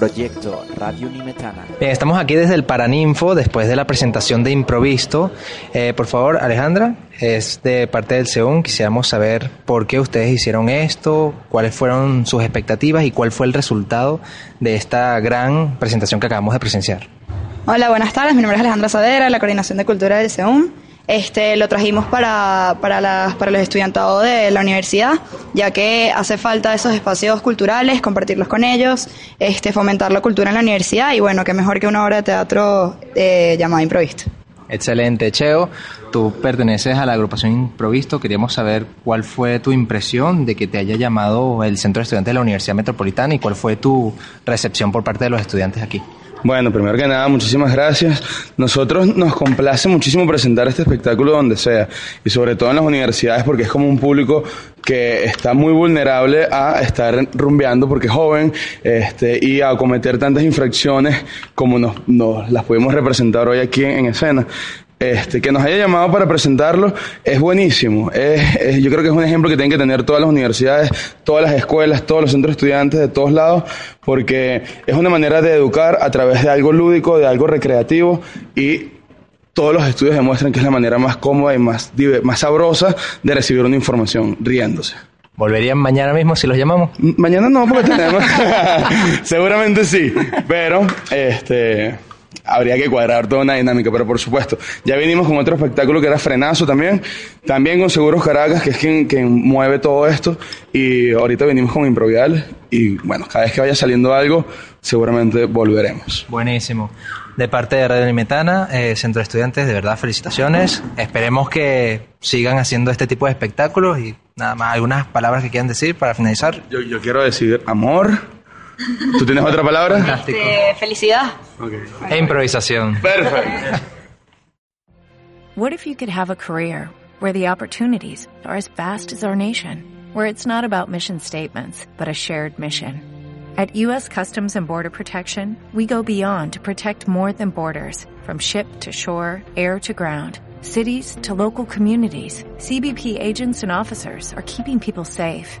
Proyecto Radio Unimetana. Bien, estamos aquí desde el Paraninfo después de la presentación de Improvisto. Eh, por favor, Alejandra, es de parte del SEUN. Quisiéramos saber por qué ustedes hicieron esto, cuáles fueron sus expectativas y cuál fue el resultado de esta gran presentación que acabamos de presenciar. Hola, buenas tardes. Mi nombre es Alejandra Sadera, la Coordinación de Cultura del SEUM. Este, lo trajimos para, para, las, para los estudiantados de la universidad, ya que hace falta esos espacios culturales, compartirlos con ellos, este, fomentar la cultura en la universidad y bueno, qué mejor que una obra de teatro eh, llamada Improvisto. Excelente, Cheo. Tú perteneces a la agrupación Improvisto. Queríamos saber cuál fue tu impresión de que te haya llamado el Centro de Estudiantes de la Universidad Metropolitana y cuál fue tu recepción por parte de los estudiantes aquí. Bueno, primero que nada, muchísimas gracias. Nosotros nos complace muchísimo presentar este espectáculo donde sea, y sobre todo en las universidades, porque es como un público que está muy vulnerable a estar rumbeando porque es joven este, y a cometer tantas infracciones como nos, nos las pudimos representar hoy aquí en escena este, que nos haya llamado para presentarlo es buenísimo. Es, yo creo que es un ejemplo que tienen que tener todas las universidades, todas las escuelas, todos los centros estudiantes de todos lados, porque es una manera de educar a través de algo lúdico, de algo recreativo y todos los estudios demuestran que es la manera más cómoda y más, más sabrosa de recibir una información riéndose. ¿Volverían mañana mismo si los llamamos? Mañana no, porque tenemos. Seguramente sí, pero este habría que cuadrar toda una dinámica, pero por supuesto, ya vinimos con otro espectáculo que era Frenazo también, también con Seguros Caracas, que es quien, quien mueve todo esto, y ahorita venimos con Improvial, y bueno, cada vez que vaya saliendo algo, seguramente volveremos. Buenísimo. De parte de Radio Limetana, eh, Centro de Estudiantes, de verdad, felicitaciones. Esperemos que sigan haciendo este tipo de espectáculos y nada más, algunas palabras que quieran decir para finalizar. Yo, yo quiero decir amor, ¿Tú tienes otra palabra? Este, felicidad. Okay. E improvisación. Perfecto. What if you could have a career where the opportunities are as vast as our nation, where it's not about mission statements, but a shared mission? At U.S. Customs and Border Protection, we go beyond to protect more than borders, from ship to shore, air to ground, cities to local communities. CBP agents and officers are keeping people safe.